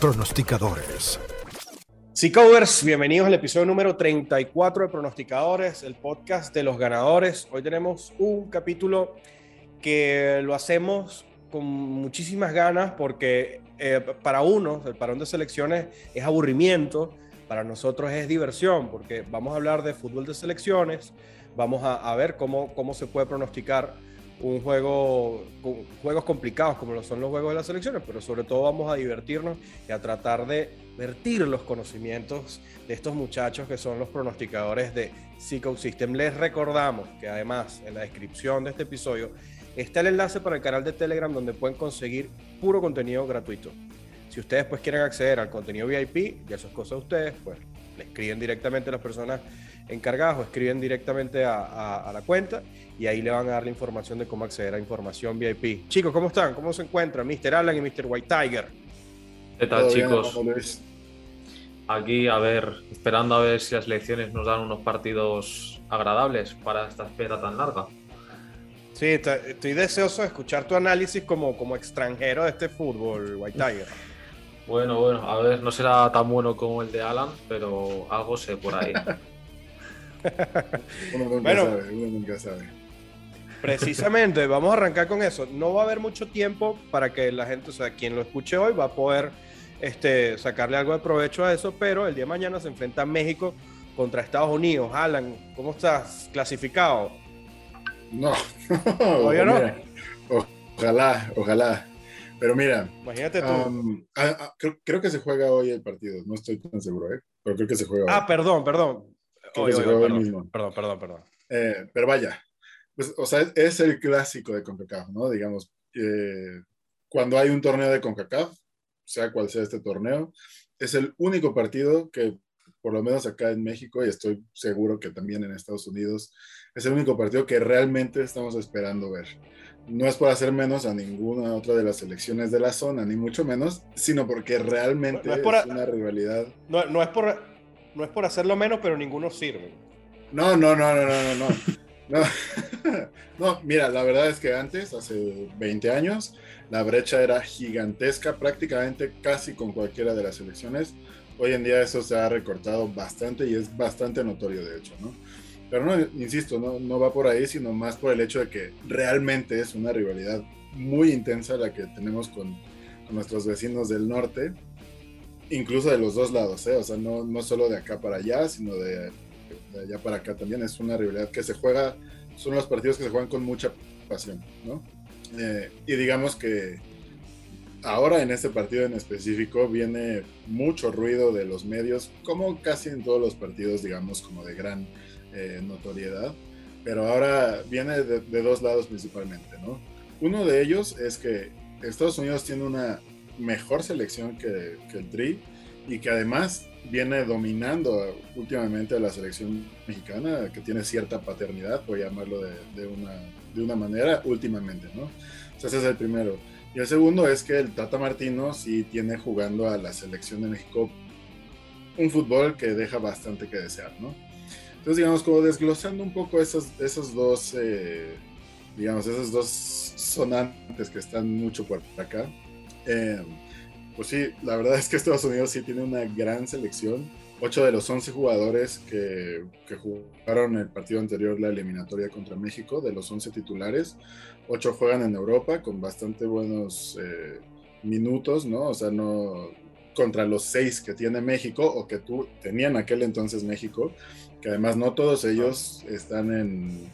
pronosticadores. Sí, covers, bienvenidos al episodio número 34 de Pronosticadores, el podcast de los ganadores. Hoy tenemos un capítulo que lo hacemos con muchísimas ganas porque eh, para unos el parón de selecciones es aburrimiento, para nosotros es diversión porque vamos a hablar de fútbol de selecciones, vamos a, a ver cómo, cómo se puede pronosticar un juego, juegos complicados como lo son los juegos de las selecciones, pero sobre todo vamos a divertirnos y a tratar de vertir los conocimientos de estos muchachos que son los pronosticadores de Psycho System. Les recordamos que además en la descripción de este episodio está el enlace para el canal de Telegram donde pueden conseguir puro contenido gratuito. Si ustedes pues quieren acceder al contenido VIP, ya eso es cosa de ustedes, pues le escriben directamente a las personas encargadas o escriben directamente a, la cuenta y ahí le van a dar la información de cómo acceder a información VIP. Chicos, ¿cómo están? ¿Cómo se encuentran? Mr. Alan y Mr. White Tiger. ¿Qué tal, chicos? Aquí, a ver, esperando a ver si las elecciones nos dan unos partidos agradables para esta espera tan larga. Sí, estoy deseoso de escuchar tu análisis como, como extranjero de este fútbol, White Tiger. Bueno, bueno, a ver, no será tan bueno como el de Alan, pero algo sé por ahí. bueno, nunca sabe. Precisamente, vamos a arrancar con eso. No va a haber mucho tiempo para que la gente, o sea, quien lo escuche hoy va a poder este, sacarle algo de provecho a eso, pero el día de mañana se enfrenta México contra Estados Unidos. Alan, ¿cómo estás? ¿Clasificado? No, ojalá, ojalá. Pero mira, imagínate tú. Ah, ah, creo, que se juega hoy el partido, no estoy tan seguro, ¿eh? pero creo que se juega Ah, perdón, perdón perdón, perdón, perdón, perdón, eh, pero vaya, pues, o sea, es el clásico de CONCACAF, ¿no? Digamos, eh, cuando hay un torneo de CONCACAF, sea cual sea este torneo, es el único partido que, por lo menos acá en México, y estoy seguro que también en Estados Unidos, es el único partido que realmente estamos esperando ver. No es por hacer menos a ninguna otra de las selecciones de la zona, ni mucho menos, sino porque realmente es, una rivalidad. No, no es por no es por hacerlo menos, pero ninguno sirve. No, no, no, no, no, no. No. no, mira, la verdad es que antes, hace 20 años, la brecha era gigantesca, prácticamente casi con cualquiera de las selecciones. Hoy en día eso se ha recortado bastante y es bastante notorio, de hecho, ¿no? Pero no, insisto, no, no va por ahí, sino más por el hecho de que realmente es una rivalidad muy intensa la que tenemos con, con nuestros vecinos del norte incluso de los dos lados, ¿eh? o sea, no, no solo de acá para allá, sino de, allá para acá también. Es una rivalidad que se juega, son los partidos que se juegan con mucha pasión, ¿no? Eh, y digamos que ahora en este partido en específico viene mucho ruido de los medios, como casi en todos los partidos, digamos, como de gran eh, notoriedad, pero ahora viene de, dos lados principalmente, ¿no? Uno de ellos es que Estados Unidos tiene una mejor selección que, el Tri y que además viene dominando últimamente la selección mexicana, que tiene cierta paternidad, por llamarlo de, una, de una manera, últimamente, ¿no? ese es el primero. Y el segundo es que el Tata Martino sí tiene jugando a la selección de México un fútbol que deja bastante que desear, ¿no? Entonces, digamos, como desglosando un poco esos, esos dos, eh, digamos, esos dos sonantes que están mucho por acá, eh, pues sí, la verdad es que Estados Unidos sí tiene una gran selección. Ocho de los 11 jugadores que, jugaron el partido anterior, la eliminatoria contra México, de los 11 titulares, ocho juegan en Europa con bastante buenos eh, minutos, ¿no? O sea, no contra los seis que tiene México o que tú tenían aquel entonces México, que además no todos ellos están en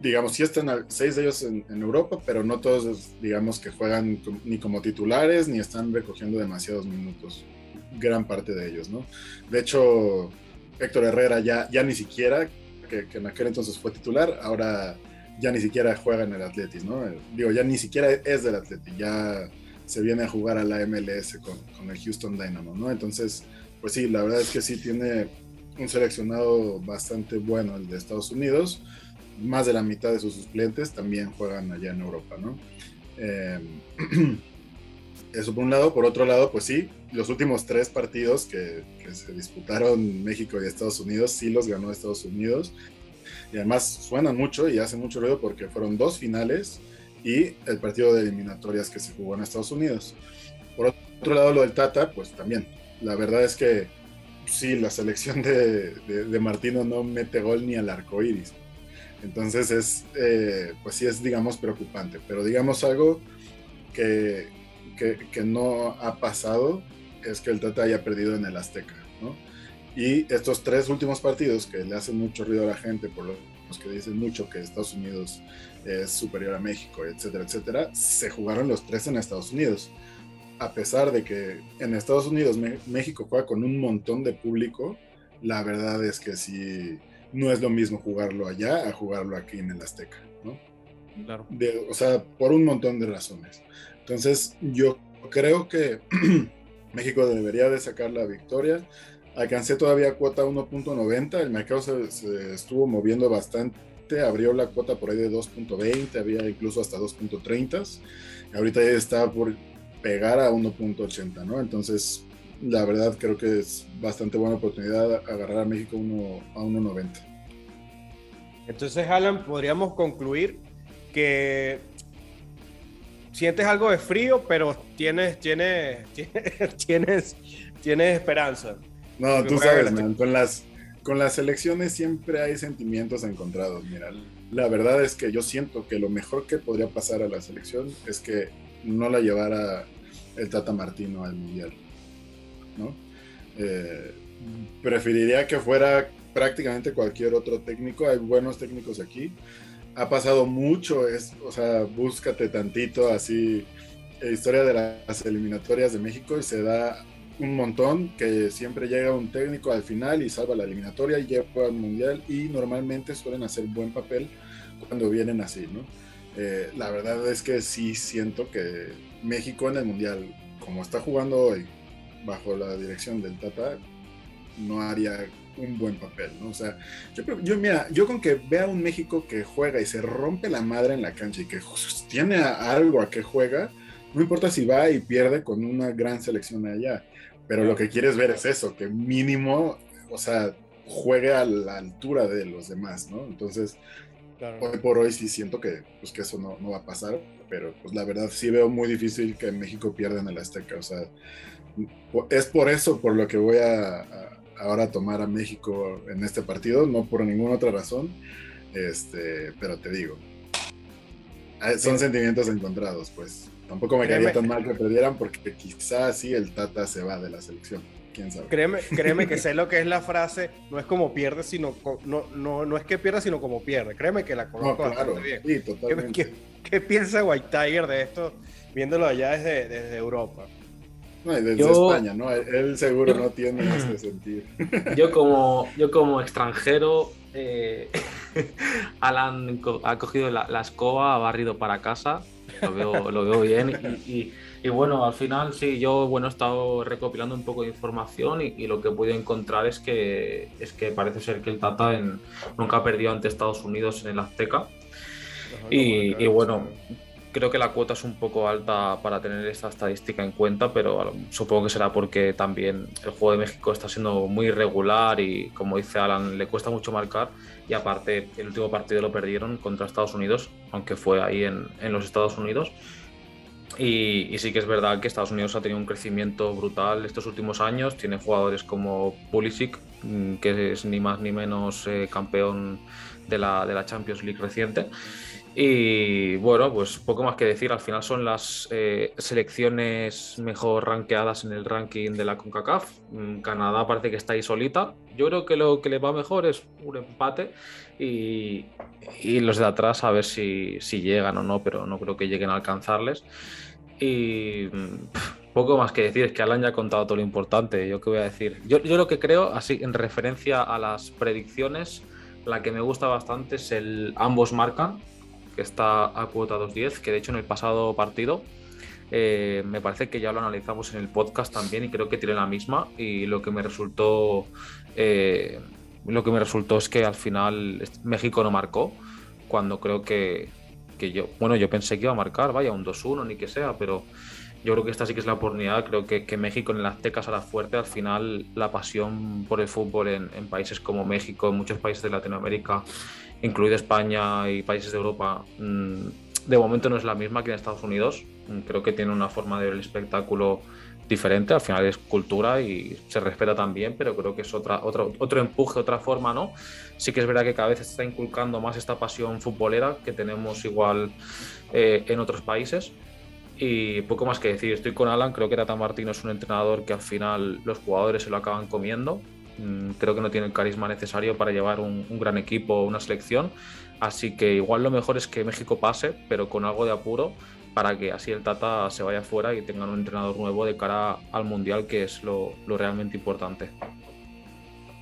digamos, sí están seis de ellos en, Europa, pero no todos, digamos, que juegan ni como titulares ni están recogiendo demasiados minutos, gran parte de ellos, ¿no? De hecho, Héctor Herrera ya, ya ni siquiera, que, en aquel entonces fue titular, ahora ya ni siquiera juega en el Atletis, ¿no? Digo, ya ni siquiera es del Atletis, ya se viene a jugar a la MLS con, con el Houston Dynamo, ¿no? Entonces, pues sí, la verdad es que sí tiene un seleccionado bastante bueno el de Estados Unidos más de la mitad de sus suplentes también juegan allá en Europa, ¿no? Em, eso por un lado. Por otro lado, pues sí, los últimos tres partidos que, se disputaron México y Estados Unidos, sí los ganó Estados Unidos. Y además suenan mucho y hacen mucho ruido porque fueron dos finales y el partido de eliminatorias que se jugó en Estados Unidos. Por otro lado lo del Tata, pues también. La verdad es que sí, la selección de, de, Martino no mete gol ni al arco iris. Entonces es, eh, pues sí es, digamos, preocupante. Pero digamos algo que, que, no ha pasado es que el Tata haya perdido en el Azteca, ¿no? Y estos tres últimos partidos que le hacen mucho ruido a la gente, por los que dicen mucho que Estados Unidos es superior a México, etcétera, etcétera, se jugaron los tres en Estados Unidos a pesar de que en Estados Unidos México juega con un montón de público, la verdad es que sí, no es lo mismo jugarlo allá a jugarlo aquí en el Azteca, ¿no? Claro. o sea, por un montón de razones. Entonces, yo creo que México debería de sacar la victoria. Alcancé todavía cuota 1.90, el mercado se, se, estuvo moviendo bastante, abrió la cuota por ahí de 2.20, había incluso hasta 2.30. Ahorita ya está por pegar a 1.80, ¿no? Entonces, la verdad creo que es bastante buena oportunidad agarrar a México a 1.90. Entonces, Alan, podríamos concluir que sientes algo de frío, pero tienes, tienes, tienes, tienes, esperanza. No, tú sabes, con las, con las elecciones siempre hay sentimientos encontrados. Mira, la verdad es que yo siento que lo mejor que podría pasar a la selección es que no la llevara el Tata Martino al Mundial. ¿No? Eh, preferiría que fuera prácticamente cualquier otro técnico. Hay buenos técnicos aquí. Ha pasado mucho, es, o sea, búscate tantito así, eh, historia de las eliminatorias de México y se da un montón que siempre llega un técnico al final y salva la eliminatoria y lleva al mundial y normalmente suelen hacer buen papel cuando vienen así, ¿no? Eh, la verdad es que sí siento que México en el Mundial, como está jugando hoy, bajo la dirección del Tata, no haría un buen papel, ¿no? O sea, yo, mira, yo con que vea un México que juega y se rompe la madre en la cancha y que tiene algo a que juega, no importa si va y pierde con una gran selección allá, pero lo que quieres ver es eso, que mínimo, o sea, juegue a la altura de los demás, ¿no? Entonces, Hoy por hoy sí siento que, pues, que eso no, no, va a pasar, pero pues la verdad sí veo muy difícil que México pierda en el Azteca. O sea, es por eso por lo que voy a, ahora tomar a México en este partido, no por ninguna otra razón. Este, pero te digo, ah, son sentimientos encontrados, pues. Tampoco me quedaría tan mal que perdieran porque quizás sí el Tata se va de la selección. Créeme, créeme que sé lo que es la frase, no es como pierde, sino no, no, no es que pierda, sino como pierde. Créeme que la conozco bien. ¿Qué, piensa White Tiger de esto, viéndolo allá desde, desde Europa? No, desde España, ¿no? Él seguro no tiene este sentido. Yo como, yo como extranjero, eh, Alan ha cogido la, la, escoba, ha barrido para casa, lo veo, lo veo bien y y bueno, al final sí, yo bueno, he estado recopilando un poco de información y, lo que he podido encontrar es que, es que parece ser que el Tata en, nunca ha perdido ante Estados Unidos en el Azteca. Y, bueno, creo que la cuota es un poco alta para tener esta estadística en cuenta, pero supongo que será porque también el juego de México está siendo muy irregular y, como dice Alan, le cuesta mucho marcar. Y aparte, el último partido lo perdieron contra Estados Unidos, aunque fue ahí en, en los Estados Unidos. Y, sí que es verdad que Estados Unidos ha tenido un crecimiento brutal estos últimos años. Tiene jugadores como Pulisic, mm, que es ni más ni menos eh, campeón de la, de la, Champions League reciente. Y bueno, pues poco más que decir. Al final son las eh, selecciones mejor rankeadas en el ranking de la CONCACAF. Mm, Canadá parece que está ahí solita. Yo creo que lo que le va mejor es un empate y, y los de atrás a ver si, si llegan o no, pero no creo que lleguen a alcanzarles. Y poco más que decir, es que Alan ya ha contado todo lo importante. ¿Yo qué voy a decir? Yo, yo, lo que creo, así en referencia a las predicciones, la que me gusta bastante es el ambos marcan, que está a cuota 2.10, que de hecho en el pasado partido eh, me parece que ya lo analizamos en el podcast también y creo que tiene la misma. Y lo que me resultó. Eh, lo que me resultó es que al final México no marcó, cuando creo que, que yo, bueno, yo pensé que iba a marcar, vaya, un 2-1, ni que sea, pero yo creo que esta sí que es la oportunidad. Creo que, que México en el Azteca será fuerte. Al final, la pasión por el fútbol en, en, países como México, en muchos países de Latinoamérica, incluido España y países de Europa, mm, de momento no es la misma que en Estados Unidos. Mm, creo que tiene una forma de ver el espectáculo diferente, al final es cultura y se respeta también, pero creo que es otra, otro, otro empuje, otra forma, ¿no? Sí que es verdad que cada vez se está inculcando más esta pasión futbolera que tenemos igual eh, en otros países. Y poco más que decir, estoy con Alan, creo que Tata Martino es un entrenador que al final los jugadores se lo acaban comiendo. Mm, creo que no tiene el carisma necesario para llevar un, un gran equipo o una selección. Así que igual lo mejor es que México pase, pero con algo de apuro para que así el Tata se vaya fuera y tengan un entrenador nuevo de cara al Mundial, que es lo, realmente importante.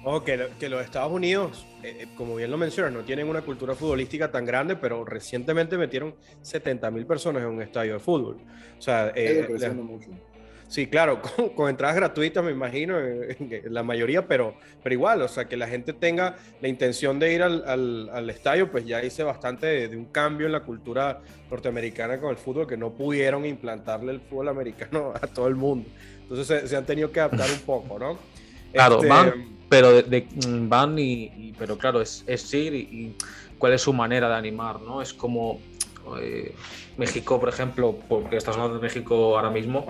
Oh, que, que, los Estados Unidos, eh, eh, como bien lo mencionas, no tienen una cultura futbolística tan grande, pero recientemente metieron 70 mil personas en un estadio de fútbol. O sea, eh, mucho. Sí, claro, con, entradas gratuitas me imagino, la mayoría, pero, pero igual, o sea, que la gente tenga la intención de ir al, al, estadio, pues ya hice bastante de, un cambio en la cultura norteamericana con el fútbol, que no pudieron implantarle el fútbol americano a todo el mundo. Entonces se, han tenido que adaptar un poco, ¿no? Claro, este, van, pero de, van y, pero claro, es, es ir y cuál es su manera de animar, ¿no? Es como eh, México, por ejemplo, porque estás hablando de México ahora mismo,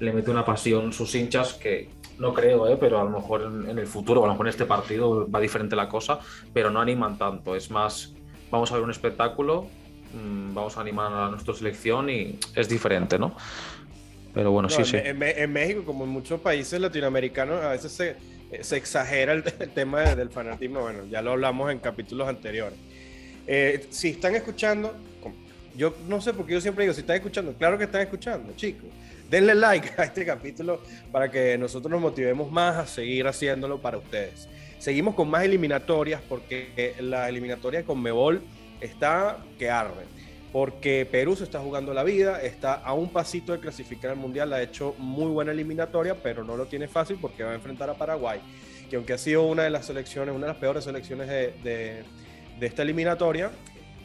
le mete una pasión sus hinchas que no creo, ¿eh? pero a lo mejor en, el futuro, a lo mejor en este partido va diferente la cosa, pero no animan tanto. Es más, vamos a ver un espectáculo, mm, vamos a animar a nuestra selección y es diferente, ¿no? Pero bueno, sí, en, sí. En, México, como en muchos países latinoamericanos, a veces se, se exagera el, tema del fanatismo. Bueno, ya lo hablamos en capítulos anteriores. Eh, si están escuchando, yo no sé por qué yo siempre digo, si están escuchando, claro que están escuchando, chicos. Denle like a este capítulo para que nosotros nos motivemos más a seguir haciéndolo para ustedes. Seguimos con más eliminatorias porque la eliminatoria con Mebol está que arde. Porque Perú se está jugando la vida, está a un pasito de clasificar al Mundial, ha hecho muy buena eliminatoria, pero no lo tiene fácil porque va a enfrentar a Paraguay, que aunque ha sido una de las selecciones, una de las peores selecciones de esta eliminatoria,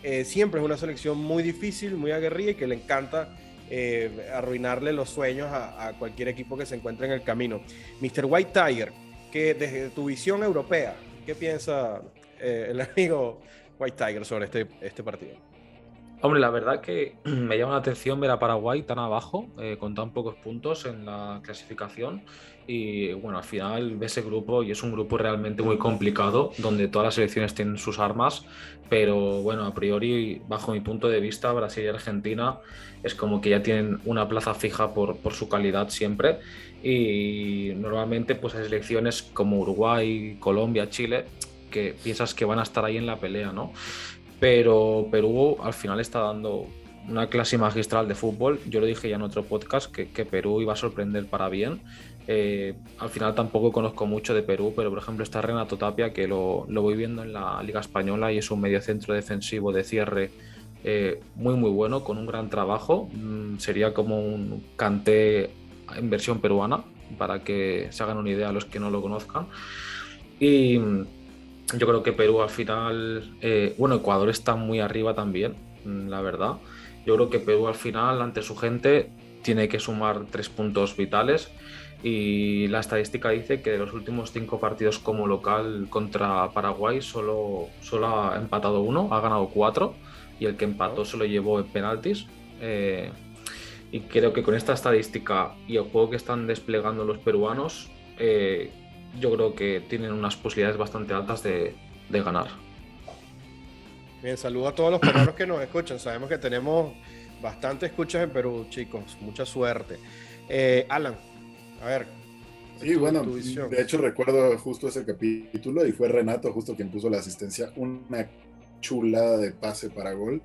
eh, siempre es una selección muy difícil, muy aguerrida y que le encanta eh, arruinarle los sueños a, cualquier equipo que se encuentre en el camino. Mr. White Tiger, que desde tu visión europea, ¿qué piensa eh, el amigo White Tiger sobre este, este partido? Hombre, la verdad que me llama la atención ver a Paraguay tan abajo, con tan pocos puntos en la clasificación. Y bueno, al final ves ese grupo y es un grupo realmente muy complicado, donde todas las selecciones tienen sus armas, pero bueno, a priori, bajo mi punto de vista, Brasil y Argentina es como que ya tienen una plaza fija por, por su calidad siempre. Y normalmente pues hay selecciones como Uruguay, Colombia, Chile, que piensas que van a estar ahí en la pelea, ¿no? Pero Perú al final está dando una clase magistral de fútbol. Yo lo dije ya en otro podcast que, que Perú iba a sorprender para bien eh, al final tampoco conozco mucho de Perú, pero por ejemplo está Renato Tapia, que lo, voy viendo en la Liga Española y es un mediocentro defensivo de cierre eh, muy muy bueno, con un gran trabajo. Mm, sería como un canté en versión peruana, para que se hagan una idea los que no lo conozcan. Y mm, yo creo que Perú al final, eh, bueno, Ecuador está muy arriba también, mm, la verdad. Yo creo que Perú al final, ante su gente, tiene que sumar tres puntos vitales y la estadística dice que de los últimos cinco partidos como local contra Paraguay solo, solo ha empatado uno, ha ganado cuatro y el que empató se lo llevó en penaltis. Eh, y creo que con esta estadística y el juego que están desplegando los peruanos, eh, yo creo que tienen unas posibilidades bastante altas de, ganar. Bien, saludo a todos los peruanos que nos escuchan. Sabemos que tenemos bastante escuchas en Perú, chicos. Mucha suerte. Eh, Alan, a ver. Sí, bueno, de hecho recuerdo justo ese capítulo y fue Renato justo quien puso la asistencia. Una chulada de pase para gol.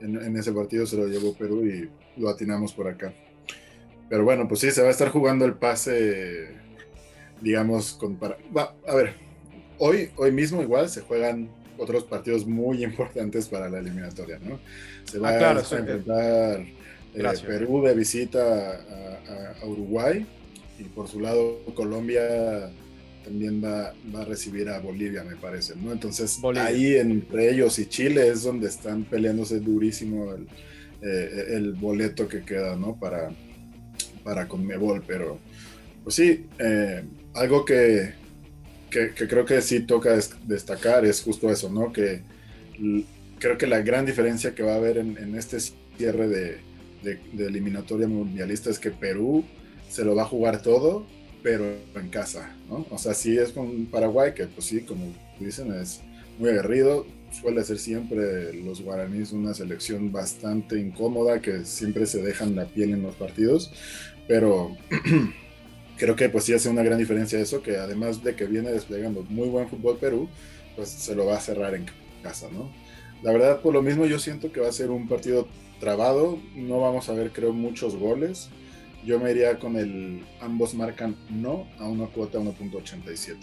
En, ese partido se lo llevó Perú y lo atinamos por acá. Pero bueno, pues sí, se va a estar jugando el pase, digamos, con... Para... a ver, hoy, hoy mismo igual se juegan otros partidos muy importantes para la eliminatoria, ¿no? Se va ah, a enfrentar eh, Perú de visita a Uruguay y por su lado Colombia también va, a recibir a Bolivia, me parece, ¿no? Entonces ahí entre ellos y Chile es donde están peleándose durísimo el, eh, boleto que queda, ¿no? Para, para Conmebol, pero pues sí, eh, algo que, creo que sí toca destacar es justo eso, ¿no? Que creo que la gran diferencia que va a haber en, este cierre de, de eliminatoria mundialista es que Perú se lo va a jugar todo, pero en casa, ¿no? O sea, si es con Paraguay, que pues sí, como dicen, es muy aguerrido, suele ser siempre los guaraníes una selección bastante incómoda, que siempre se dejan la piel en los partidos, pero creo que pues sí hace una gran diferencia eso, que además de que viene desplegando muy buen fútbol Perú, pues se lo va a cerrar en casa, ¿no? La verdad, por lo mismo yo siento que va a ser un partido trabado, no vamos a ver creo muchos goles. Yo me iría con el ambos marcan no a una cuota 1.87.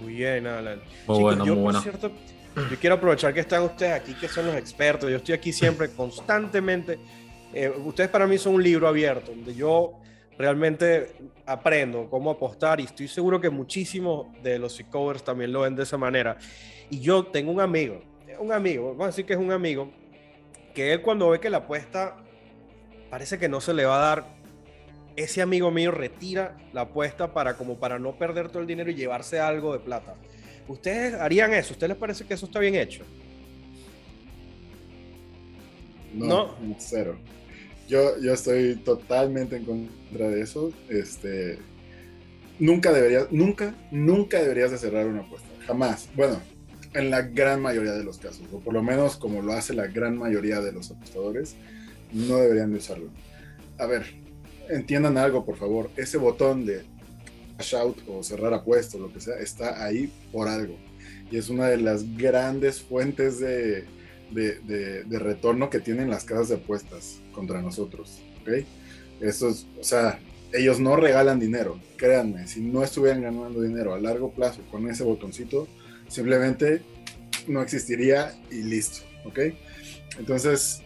Muy bien, Alan. Muy bueno, yo, muy por bueno. cierto, yo quiero aprovechar que están ustedes aquí, que son los expertos. Yo estoy aquí siempre, constantemente. Eh, ustedes para mí son un libro abierto, donde yo realmente aprendo cómo apostar y estoy seguro que muchísimos de los covers también lo ven de esa manera. Y yo tengo un amigo, un amigo, vamos a decir que es un amigo, que él cuando ve que la apuesta parece que no se le va a dar, ese amigo mío retira la apuesta para como para no perder todo el dinero y llevarse algo de plata. ¿Ustedes harían eso? ¿Ustedes les parece que eso está bien hecho? No, cero. Yo, yo estoy totalmente en contra de eso. Este, nunca deberías, nunca, nunca deberías de cerrar una apuesta. Jamás. Bueno, en la gran mayoría de los casos, o por lo menos como lo hace la gran mayoría de los apostadores, no deberían de usarlo. A ver, entiendan algo, por favor. Ese botón de cash out o cerrar apuestas, lo que sea, está ahí por algo. Y es una de las grandes fuentes de, de, de, de retorno que tienen las casas de apuestas contra nosotros. ¿ok? Eso es, o sea, ellos no regalan dinero. Créanme, si no estuvieran ganando dinero a largo plazo con ese botoncito, simplemente no existiría y listo. ¿Ok? Entonces,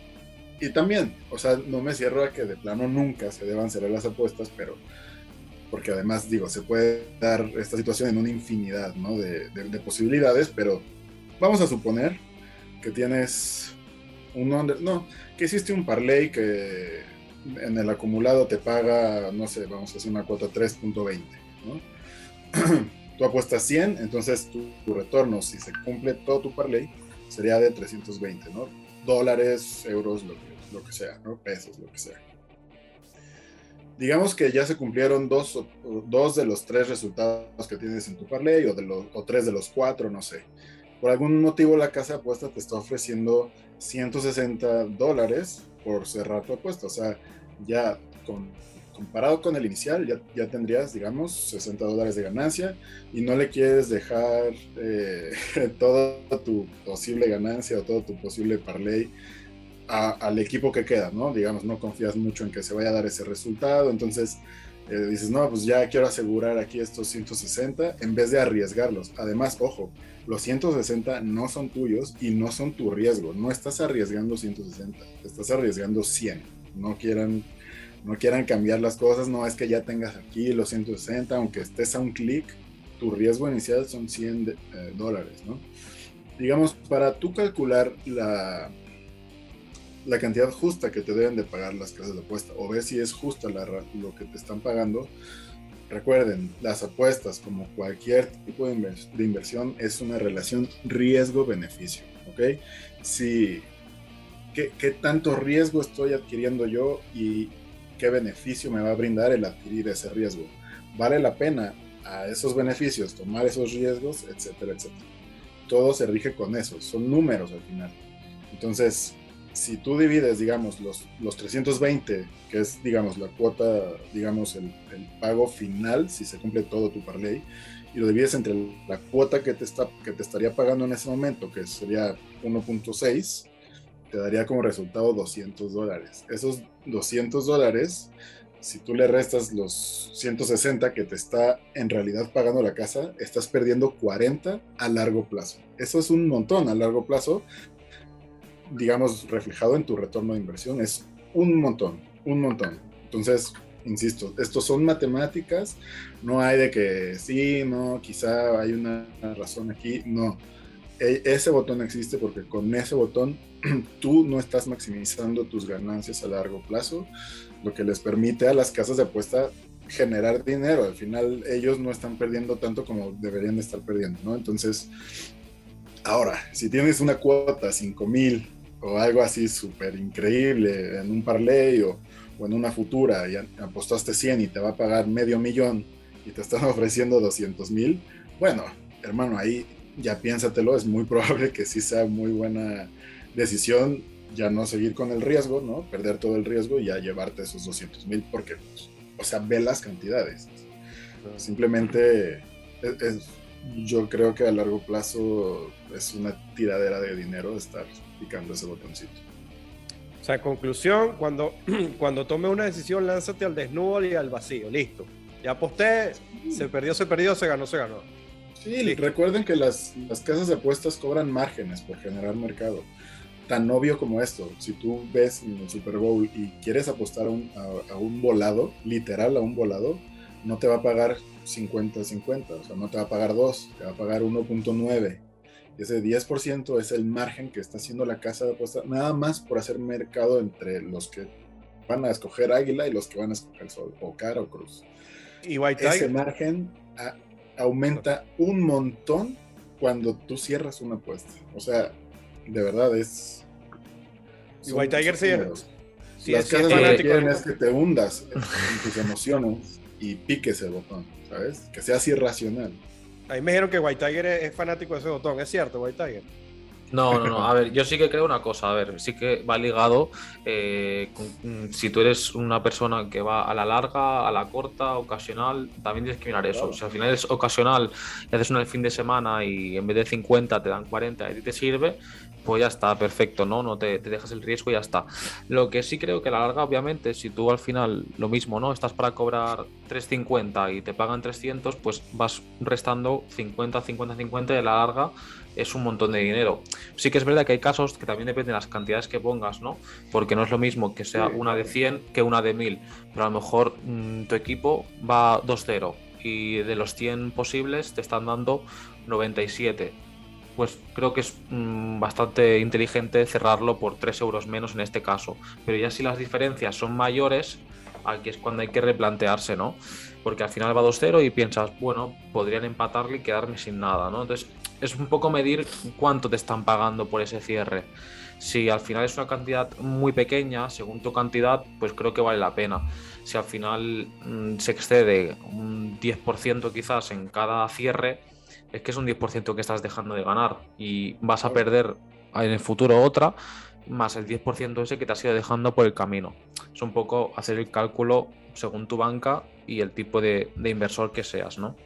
y también, o sea, no me cierro a que de plano nunca se deban cerrar las apuestas, pero porque además, digo, se puede dar esta situación en una infinidad ¿no? de, de, de, posibilidades, pero vamos a suponer que tienes un under, no, que hiciste un parlay que en el acumulado te paga, no sé, vamos a hacer una cuota 3.20, ¿no? Tú apuestas 100, entonces tu, tu, retorno, si se cumple todo tu parlay, sería de 320, ¿no? Dólares, euros, lo que, lo sea. Pesos, lo que sea digamos que ya se cumplieron dos, dos de los tres resultados que tienes en tu parlay o, de los, o tres de los cuatro, no sé. Por algún motivo la casa de apuesta te está ofreciendo 160 dólares por cerrar tu apuesta. O sea, ya con, comparado con el inicial, ya, ya, tendrías, digamos, 60 dólares de ganancia y no le quieres dejar eh, toda tu posible ganancia o todo tu posible parlay al equipo que queda, ¿no? Digamos, no confías mucho en que se vaya a dar ese resultado, entonces eh, dices, no, pues ya quiero asegurar aquí estos 160 en vez de arriesgarlos. Además, ojo, los 160 no son tuyos y no son tu riesgo, no estás arriesgando 160, estás arriesgando 100. No quieran, no quieran cambiar las cosas, no es que ya tengas aquí los 160, aunque estés a un clic, tu riesgo inicial son 100 de, eh, dólares, ¿no? Digamos, para tú calcular la, la cantidad justa que te deben de pagar las casas de apuesta o ver si es justa la, lo que te están pagando. Recuerden, las apuestas, como cualquier tipo de inversión, es una relación riesgo-beneficio. ¿ok? Si, ¿qué, ¿Qué tanto riesgo estoy adquiriendo yo y qué beneficio me va a brindar el adquirir ese riesgo? ¿Vale la pena a esos beneficios tomar esos riesgos, etcétera, etcétera? Todo se rige con eso, son números al final. Entonces, si tú divides, digamos, los, los 320, que es, digamos, la cuota, digamos, el, el, pago final, si se cumple todo tu parlay, y lo divides entre la cuota que te, está, que te estaría pagando en ese momento, que sería 1.6, te daría como resultado 200 dólares. Esos 200 dólares, si tú le restas los 160 que te está en realidad pagando la casa, estás perdiendo 40 a largo plazo. Eso es un montón a largo plazo, digamos, reflejado en tu retorno de inversión es un montón, un montón. Entonces, insisto, estos son matemáticas, no hay de que sí, no, quizá hay una razón aquí, no. E ese botón existe porque con ese botón tú no estás maximizando tus ganancias a largo plazo, lo que les permite a las casas de apuesta generar dinero. Al final ellos no están perdiendo tanto como deberían de estar perdiendo, ¿no? Entonces, ahora, si tienes una cuota 5 mil o algo así súper increíble en un parlay o, o en una futura y apostaste 100 y te va a pagar medio millón y te están ofreciendo 200 mil, bueno, hermano, ahí ya piénsatelo, es muy probable que sí sea muy buena decisión ya no seguir con el riesgo, ¿no? Perder todo el riesgo y ya llevarte esos 200 mil porque, pues, o sea, ve las cantidades. Simplemente yo creo que a largo plazo es una tiradera de dinero estar picando ese botoncito. O sea, conclusión, cuando, cuando tome una decisión, lánzate al desnudo y al vacío. Listo. Ya aposté, se perdió, se perdió, se ganó, se ganó. Sí, recuerden que las, las casas de apuestas cobran márgenes por generar mercado. Tan obvio como esto, si tú ves en el Super Bowl y quieres apostar a un, a un volado, literal a un volado, no te va a pagar 50-50, o sea, no te va a pagar 2, te va a pagar 1.9. Ese 10% es el margen que está haciendo la casa de apuestas, nada más por hacer mercado entre los que van a escoger Águila y los que van a escoger Sol, o Cara o Cruz. Y White Ese margen aumenta un montón cuando tú cierras una apuesta. O sea, de verdad es. Y White Tiger se. Sí, Las casas que quieren es que te hundas en tus emociones y piques el botón. Que sea así racional. Ahí me dijeron que White Tiger es, fanático de ese botón, ¿es cierto, White Tiger? No, no, no. A ver, yo sí que creo una cosa. A ver, sí que va ligado. Eh, mm, si tú eres una persona que va a la larga, a la corta, ocasional, también tienes que mirar eso. Si al final es ocasional y haces una el fin de semana y en vez de 50 te dan 40 y a ti te sirve, pues ya está, perfecto, ¿no? No te, dejas el riesgo y ya está. Lo que sí creo que a la larga, obviamente, si tú al final lo mismo, ¿no? Estás para cobrar 350 y te pagan 300, pues vas restando 50, 50, 50 y a la larga es un montón de dinero. Sí que es verdad que hay casos que también dependen de las cantidades que pongas, ¿no? Porque no es lo mismo que sea una de 100 que una de 1000, pero a lo mejor mm, tu equipo va 2-0 y de los 100 posibles te están dando 97 pues creo que es mm, bastante inteligente cerrarlo por 3 euros menos en este caso. Pero ya si las diferencias son mayores, aquí es cuando hay que replantearse, ¿no? Porque al final va 2-0 y piensas, bueno, podrían empatarle y quedarme sin nada, ¿no? Entonces es un poco medir cuánto te están pagando por ese cierre. Si al final es una cantidad muy pequeña, según tu cantidad, pues creo que vale la pena. Si al final mm, se excede un 10% quizás en cada cierre, es que es un 10% que estás dejando de ganar y vas a perder en el futuro otra, más el 10% ese que te has ido dejando por el camino. Es un poco hacer el cálculo según tu banca y el tipo de, inversor que seas, ¿no?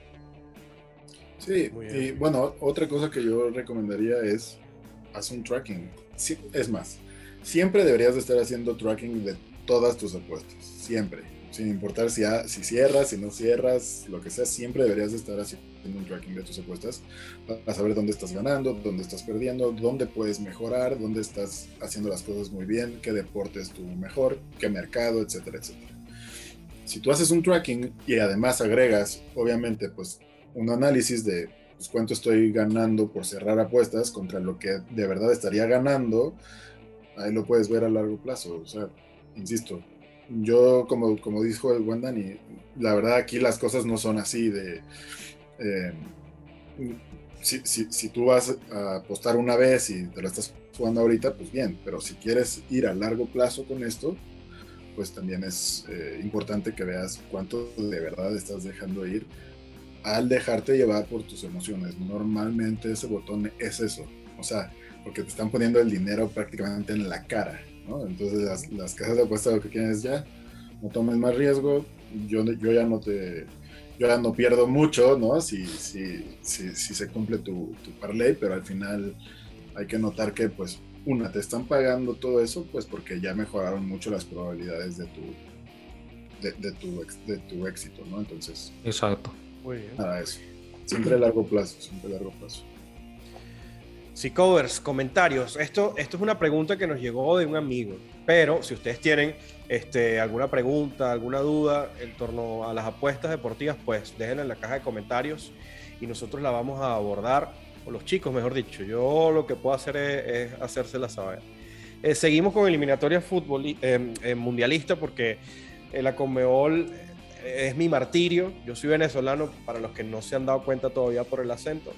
Sí, y bueno, otra cosa que yo recomendaría es hacer un tracking. es más, siempre deberías de estar haciendo tracking de todas tus apuestas, siempre sin importar si, si cierras, si no cierras, lo que sea, siempre deberías de estar haciendo un tracking de tus apuestas para saber dónde estás ganando, dónde estás perdiendo, dónde puedes mejorar, dónde estás haciendo las cosas muy bien, qué deporte es tu mejor, qué mercado, etcétera, etcétera. Si tú haces un tracking y además agregas, obviamente, pues un análisis de pues, cuánto estoy ganando por cerrar apuestas contra lo que de verdad estaría ganando, ahí lo puedes ver a largo plazo. O sea, insisto, yo, como, como dijo el Wendan, la verdad aquí las cosas no son así de... Eh, si, si, tú vas a apostar una vez y te la estás jugando ahorita, pues bien, pero si quieres ir a largo plazo con esto, pues también es eh, importante que veas cuánto de verdad estás dejando ir al dejarte llevar por tus emociones. Normalmente ese botón es eso, o sea, porque te están poniendo el dinero prácticamente en la cara. Entonces las, casas de apuestas lo que quieren es ya, no tomes más riesgo, yo, yo ya no te, yo ya no pierdo mucho, ¿no? Si, si, si, si se cumple tu, tu parlay, pero al final hay que notar que pues una, te están pagando todo eso, pues porque ya mejoraron mucho las probabilidades de tu, de, tu, de tu éxito, ¿no? Entonces. Exacto. Muy bien. Nada, eso. Siempre a largo plazo, siempre a largo plazo. Sí, covers, comentarios. Esto, esto es una pregunta que nos llegó de un amigo, pero si ustedes tienen este, alguna pregunta, alguna duda en torno a las apuestas deportivas, pues déjenla en la caja de comentarios y nosotros la vamos a abordar, o los chicos, mejor dicho. Yo lo que puedo hacer es, es hacérsela saber. Eh, seguimos con eliminatoria fútbol, eh, mundialista porque la Conmebol es mi martirio. Yo soy venezolano, para los que no se han dado cuenta todavía por el acento.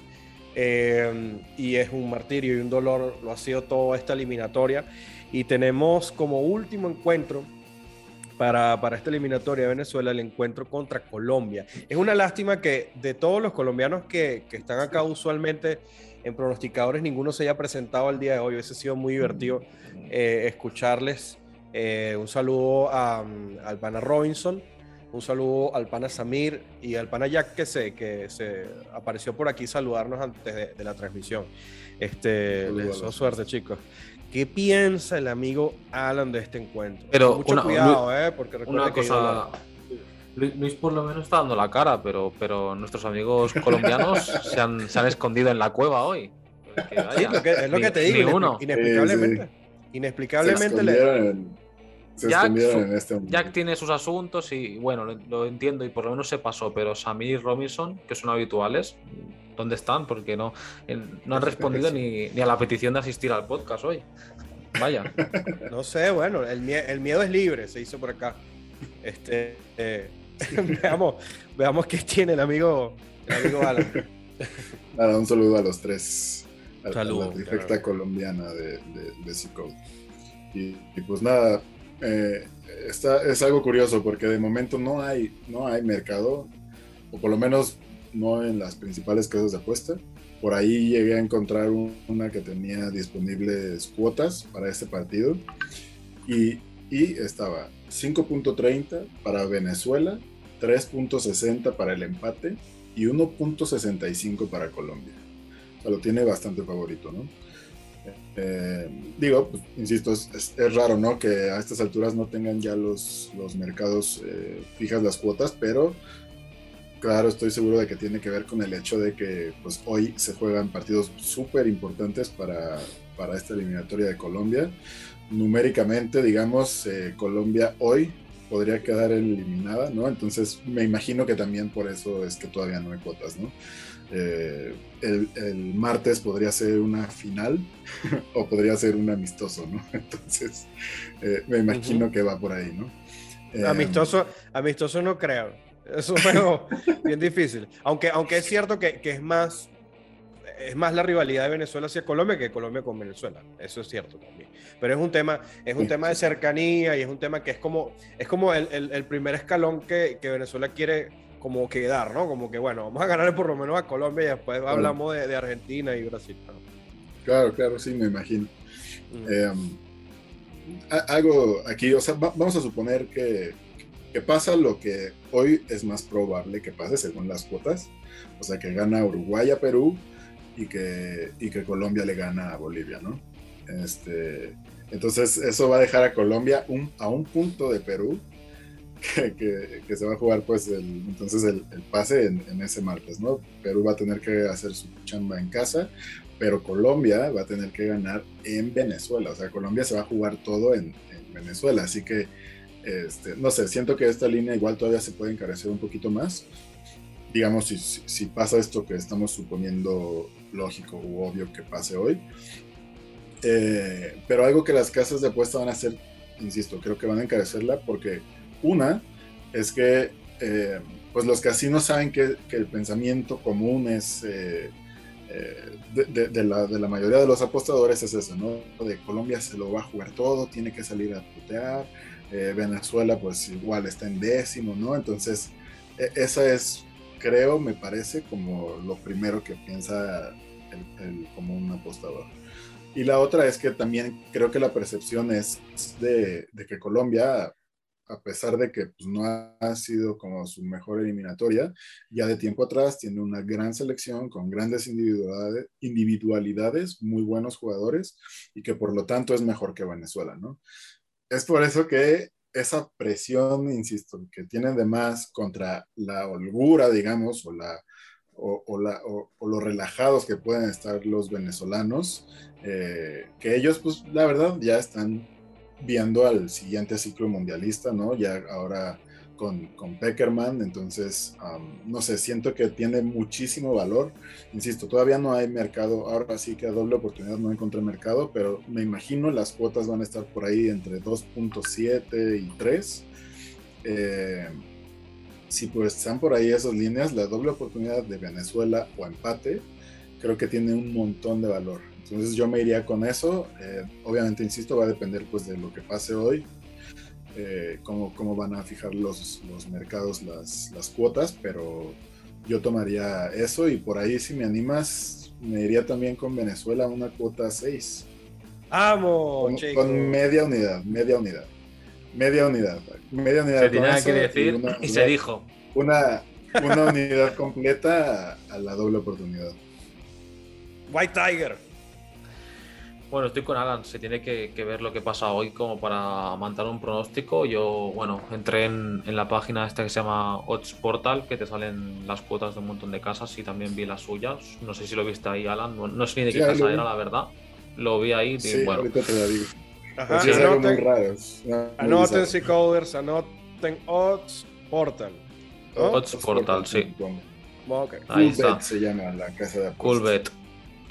Em, y es un martirio y un dolor, lo ha sido toda esta eliminatoria. Y tenemos como último encuentro para, para esta eliminatoria de Venezuela el encuentro contra Colombia. Es una lástima que de todos los colombianos que, que están acá usualmente en pronosticadores, ninguno se haya presentado al día de hoy. Hubiese sido muy divertido eh, escucharles. Eh, un saludo a, al pana Robinson, un saludo al pana Samir y al pana Jack que se, que se apareció por aquí saludarnos antes de, de la transmisión. Este, les deseo suerte, chicos. ¿Qué piensa el amigo Alan de este encuentro? Pero Mucho una, cuidado, ¿eh? Porque recuerda una que cosa. Luis Luis por lo menos está dando la cara, pero, pero nuestros amigos colombianos se, han, se han escondido en la cueva hoy. Es que, Sí, vaya, lo que- es lo ni- que te digo, inexplicablemente. Inexplicablemente se Jack, en este momento. Jack tiene sus asuntos y bueno, lo, lo entiendo y por lo menos se pasó, pero Samir y Robinson, que son habituales, ¿dónde están? Porque no, en- no han respondido ni, ni a la petición de asistir al podcast hoy. Vaya. No sé, bueno, el, el miedo es libre, se hizo por acá. Este, eh, veamos, veamos qué tiene el amigo, el amigo Alan. Nada, un saludo a los tres. A, a Saludo, la trifecta claro. colombiana de, de, de C-Code. Y, y pues nada, eh, está, es algo curioso porque de momento no hay, no hay mercado, o por lo menos no en las principales casas de apuesta. Por ahí llegué a encontrar un- una que tenía disponibles cuotas para este partido y, y estaba 5.30 para Venezuela, 3.60 para el empate y 1.65 para Colombia. O sea, lo tiene bastante favorito, ¿no? Eh, digo, pues, insisto, es raro, ¿no? Que a estas alturas no tengan ya los, los mercados eh, fijas las cuotas, pero claro, estoy seguro de que tiene que ver con el hecho de que pues, hoy se juegan partidos súper importantes para, para esta eliminatoria de Colombia. Numéricamente, digamos, eh, Colombia hoy podría quedar eliminada, ¿no? Entonces me imagino que también por eso es que todavía no hay cuotas, ¿no? Eh, el, el martes podría ser una final o podría ser un amistoso, ¿no? Entonces eh, me imagino Ujú. que va por ahí, ¿no? Eh, Amistoso, amistoso no creo. Es un juego bien difícil. Aunque, aunque es cierto que, que es más es más la rivalidad de Venezuela hacia Colombia que Colombia con Venezuela. Eso es cierto también. Pero es un tema, es un Sí. tema de cercanía y es un tema que es como, es como el, el- el primer escalón que, que Venezuela quiere como que dar, ¿no? Como que bueno, vamos a ganar por lo menos a Colombia y después hablamos de, de Argentina y Brasil. ¿no? Claro, claro, sí, me imagino. Mm. Eh, a- algo aquí, o sea, va- vamos a suponer que, que pasa lo que hoy es más probable que pase según las cuotas. O sea, que gana Uruguay a Perú y que, y que Colombia le gana a Bolivia, ¿no? Este, entonces, eso va a dejar a Colombia un, a un punto de Perú que, que- se va a jugar, pues, el, entonces el, el pase en, en ese martes, ¿no? Perú va a tener que hacer su chamba en casa pero Colombia va a tener que ganar en Venezuela. O sea, Colombia se va a jugar todo en, en Venezuela. Así que, este, no sé, siento que esta línea igual todavía se puede encarecer un poquito más. Digamos, si, si- si pasa esto que estamos suponiendo lógico u obvio que pase hoy. Eh, pero algo que las casas de apuesta van a hacer, insisto, creo que van a encarecerla porque una es que eh, pues los casinos saben que, que el pensamiento común es... eh, eh, de, de- de la, de la mayoría de los apostadores es eso, ¿no? De Colombia se lo va a jugar todo, tiene que salir a putear, eh, Venezuela pues igual está en décimo, ¿no? Entonces, e- esa es, creo, me parece como lo primero que piensa el, el común apostador. Y la otra es que también creo que la percepción es de, de que Colombia, a pesar de que pues, no ha, sido como su mejor eliminatoria, ya de tiempo atrás tiene una gran selección con grandes individualidades, individualidades, muy buenos jugadores y que por lo tanto es mejor que Venezuela, ¿no? Es por eso que esa presión, insisto, que tienen de más contra la holgura, digamos, o, la, o, o la, o, o los relajados que pueden estar los venezolanos, eh, que ellos, pues, la verdad, ya están viendo al siguiente ciclo mundialista, ¿no? Ya ahora con, con Peckerman, entonces, um, no sé, siento que tiene muchísimo valor. Insisto, todavía no hay mercado, ahora sí que a doble oportunidad no encontré mercado, pero me imagino las cuotas van a estar por ahí entre 2.7 y 3. Eh, si pues están por ahí esas líneas, la doble oportunidad de Venezuela o empate, creo que tiene un montón de valor. Entonces yo me iría con eso. Eh, obviamente, insisto, va a depender pues de lo que pase hoy. eh, cómo, cómo, van a fijar los, los mercados las, las, cuotas, pero yo tomaría eso y por ahí si me animas, me iría también con Venezuela una cuota 6. ¡Amo! Con, con media unidad, media unidad. Media unidad. Media unidad. Se tenía que decir y, se dijo. Una, una unidad completa a, a la doble oportunidad. White Tiger. Bueno, estoy con Alan, se tiene que, ver lo que pasa hoy como para mantener un pronóstico. Yo, bueno, entré en, la página esta que se llama Odds Portal, que te salen las cuotas de un montón de casas y también vi las suyas. No sé si lo viste ahí, Alan, no, sé ni de qué casa era, la verdad. Lo vi ahí y bueno. ahorita te la digo. Ajá, sí, anoten, muy raro. anoten si coders, anoten Odds Portal. Odds Portal, sí. Okay. Ahí está. se llama la casa de Coolbet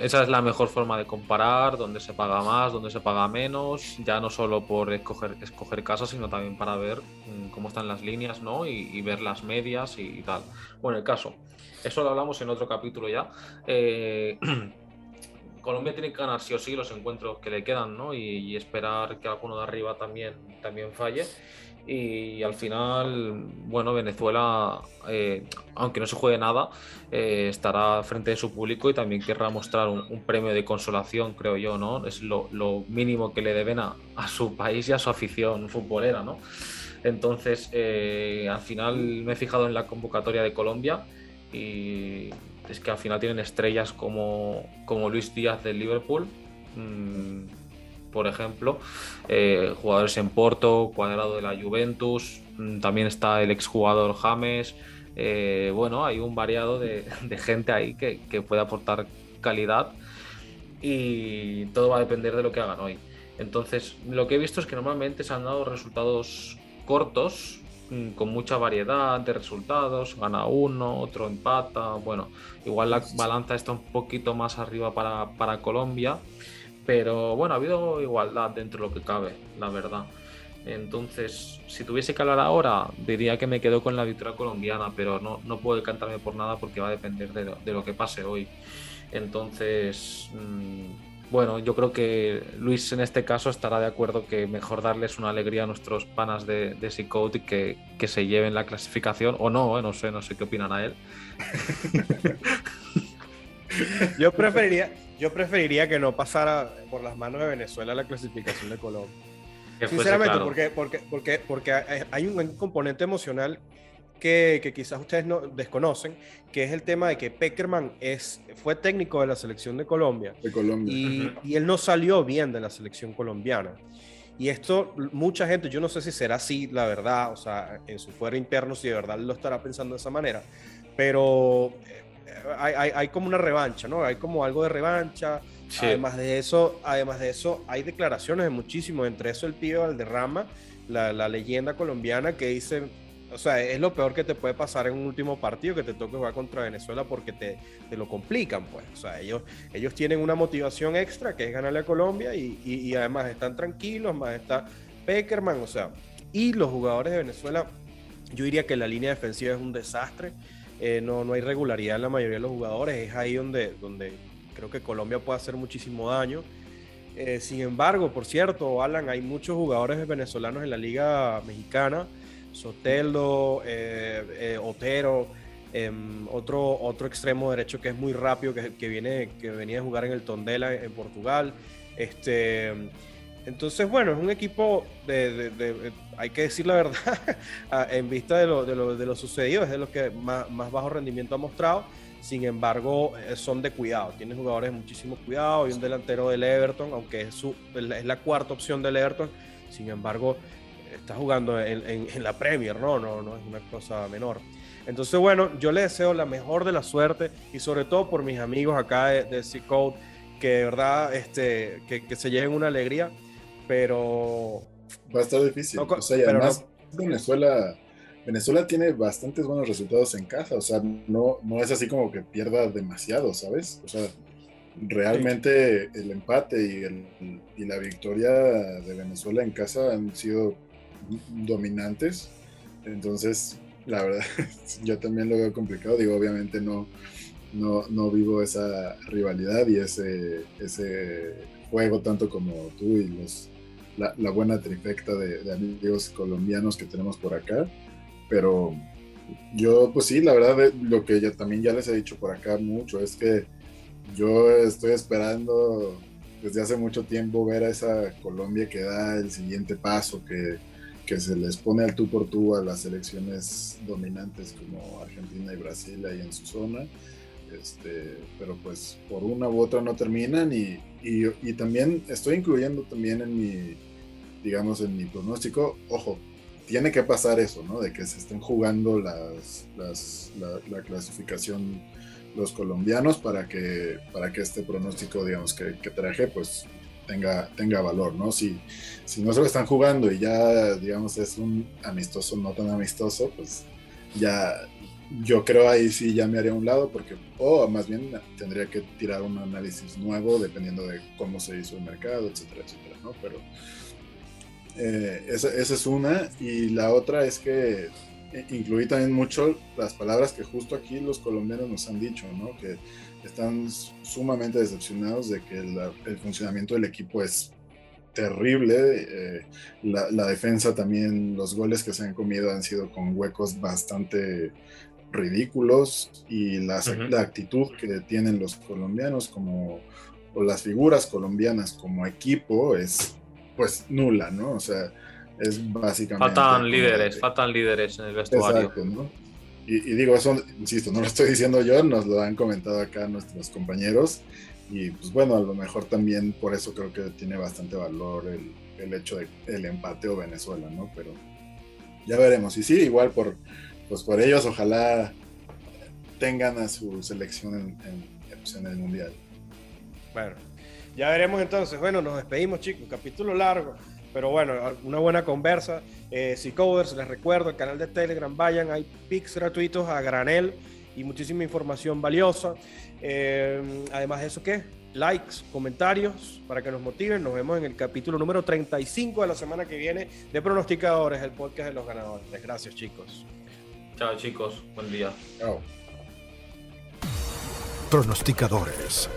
esa es la mejor forma de comparar, donde se paga más, donde se paga menos, ya no solo por escoger, escoger casas, sino también para ver mm, cómo están las líneas, ¿no? Y, ver las medias y, tal. Bueno, el caso, eso lo hablamos en otro capítulo ya. Eh, Colombia tiene que ganar sí o sí los encuentros que le quedan, ¿no? Y, y esperar que alguno de arriba también, también falle y al final, bueno, Venezuela, eh, aunque no se juegue nada, eh, estará frente de su público y también querrá mostrar un, premio de consolación, creo yo, ¿no? Es lo, mínimo que le deben a, su país y a su afición futbolera, ¿no? Entonces, eh, al final me he fijado en la convocatoria de Colombia y es que al final tienen estrellas como, como Luis Díaz del Liverpool. Mm, por ejemplo, eh, jugadores en Porto, cuadrado de la Juventus, mm, también está el exjugador James. Eh, bueno, hay un variado de, gente ahí que, puede aportar calidad y todo va a depender de lo que hagan hoy. Entonces, lo que he visto es que normalmente se han dado resultados cortos, mm, con mucha variedad de resultados, gana uno, otro empata, bueno, igual la balanza está un poquito más arriba para, para Colombia, pero bueno, ha habido igualdad dentro de lo que cabe, la verdad. Entonces, si tuviese que hablar ahora, diría que me quedo con la victoria colombiana, pero no, no puedo decantarme por nada porque va a depender de lo, que pase hoy. Entonces, mm, bueno, yo creo que Luis en este caso estará de acuerdo que mejor darles una alegría a nuestros panas de, de C-Code y que, que, se lleven la clasificación, o no, eh, no sé, no sé qué opinan a él. yo preferiría, yo preferiría que no pasara por las manos de Venezuela la clasificación de Colombia. Sinceramente, porque, porque, porque, porque hay un componente emocional que, que, quizás ustedes no desconocen, que es el tema de que Peckerman es, fue técnico de la selección de Colombia. De Colombia. Y, y, él no salió bien de la selección colombiana. Y esto, mucha gente, yo no sé si será así, la verdad, o sea, en su fuero interno, si de verdad lo estará pensando de esa manera, pero hay, como una revancha, ¿no? Hay como algo de revancha. Además de eso, además de eso, hay declaraciones de muchísimos, entre eso el pibe Valderrama, la, la leyenda colombiana que dice, o sea, es lo peor que te puede pasar en un último partido que te toque jugar contra Venezuela porque te, te lo complican, pues. O sea, ellos, ellos tienen una motivación extra que es ganarle a Colombia y, y, además están tranquilos, más está Peckerman, o sea, y los jugadores de Venezuela, yo diría que la línea defensiva es un desastre. Eh, no, no hay regularidad en la mayoría de los jugadores, es ahí donde, donde creo que Colombia puede hacer muchísimo daño. Eh, sin embargo, por cierto, Alan, hay muchos jugadores venezolanos en la liga mexicana, Soteldo, eh, Otero, em, otro, otro extremo derecho que es muy rápido, que, que, viene, que venía a jugar en el Tondela en Portugal. Este, entonces, bueno, es un equipo de, hay que decir la verdad, en vista de lo, de, de lo, sucedido, es de los que más, bajo rendimiento ha mostrado. Sin embargo, eh, son de cuidado. Tiene jugadores de muchísimo cuidado. y un delantero del Everton, aunque es, la cuarta opción del Everton. Sin embargo, está jugando en, en, la Premier, ¿no? ¿no? No es una cosa menor. Entonces, bueno, yo le deseo la mejor de la suerte y sobre todo por mis amigos acá de, de C-Code, que de verdad este, que, que se lleven una alegría pero... Va a estar difícil. o sea, y además Venezuela, Venezuela tiene bastantes buenos resultados en casa, o sea, no, no es así como que pierda demasiado, ¿sabes? O sea, realmente el empate y, el, y la victoria de Venezuela en casa han sido dominantes, entonces, la verdad, yo también lo veo complicado, digo, obviamente no, no, no vivo esa rivalidad y ese, ese juego tanto como tú y los la, buena trifecta de, amigos colombianos que tenemos por acá. Pero yo, pues sí, la verdad, lo que ya, también ya les he dicho por acá mucho es que yo estoy esperando desde hace mucho tiempo ver a esa Colombia que da el siguiente paso, que, que se les pone al tú por tú a las selecciones dominantes como Argentina y Brasil ahí en su zona. Este, pero pues por una u otra no terminan y, y, también estoy incluyendo también en mi, digamos, en mi pronóstico, ojo, tiene que pasar eso, ¿no? De que se estén jugando las, las la, la, clasificación los colombianos para que, para que este pronóstico, digamos, que, que traje, pues tenga, tenga valor, ¿no? Si, si no se lo están jugando y ya, digamos, es un amistoso no tan amistoso, pues ya yo creo ahí sí ya me haría un lado, porque, o más bien tendría que tirar un análisis nuevo dependiendo de cómo se hizo el mercado, etcétera, etcétera, ¿no? Pero eh, esa, esa es una, y la otra es que incluí también mucho las palabras que justo aquí los colombianos nos han dicho, ¿no? Que están sumamente decepcionados de que el funcionamiento del equipo es terrible. Eh, la, defensa también, los goles que se han comido han sido con huecos bastante ridículos y la, la actitud que tienen los colombianos como o las figuras colombianas como equipo es pues nula, ¿no? O sea, es básicamente... Faltan líderes, faltan líderes en el vestuario. Exacto, ¿no? Y, digo, eso, insisto, no lo estoy diciendo yo, nos lo han comentado acá nuestros compañeros. Y pues bueno, a lo mejor también por eso creo que tiene bastante valor el, el hecho del empate o Venezuela, ¿no? Pero ya veremos. Y sí, igual por, pues por ellos, ojalá tengan a su selección en, en, pues, en el Mundial. Bueno, ya veremos entonces. Bueno, nos despedimos, chicos. Capítulo largo. Pero bueno, una buena conversa. Eh, covers les recuerdo, el canal de Telegram, vayan, hay pics gratuitos a granel y muchísima información valiosa. Eh, además de eso, ¿qué? Likes, comentarios para que nos motiven. Nos vemos en el capítulo número 35 de la semana que viene de Pronosticadores, el podcast de los ganadores. Gracias, chicos. Chao, chicos. Buen día. Chao. Pronosticadores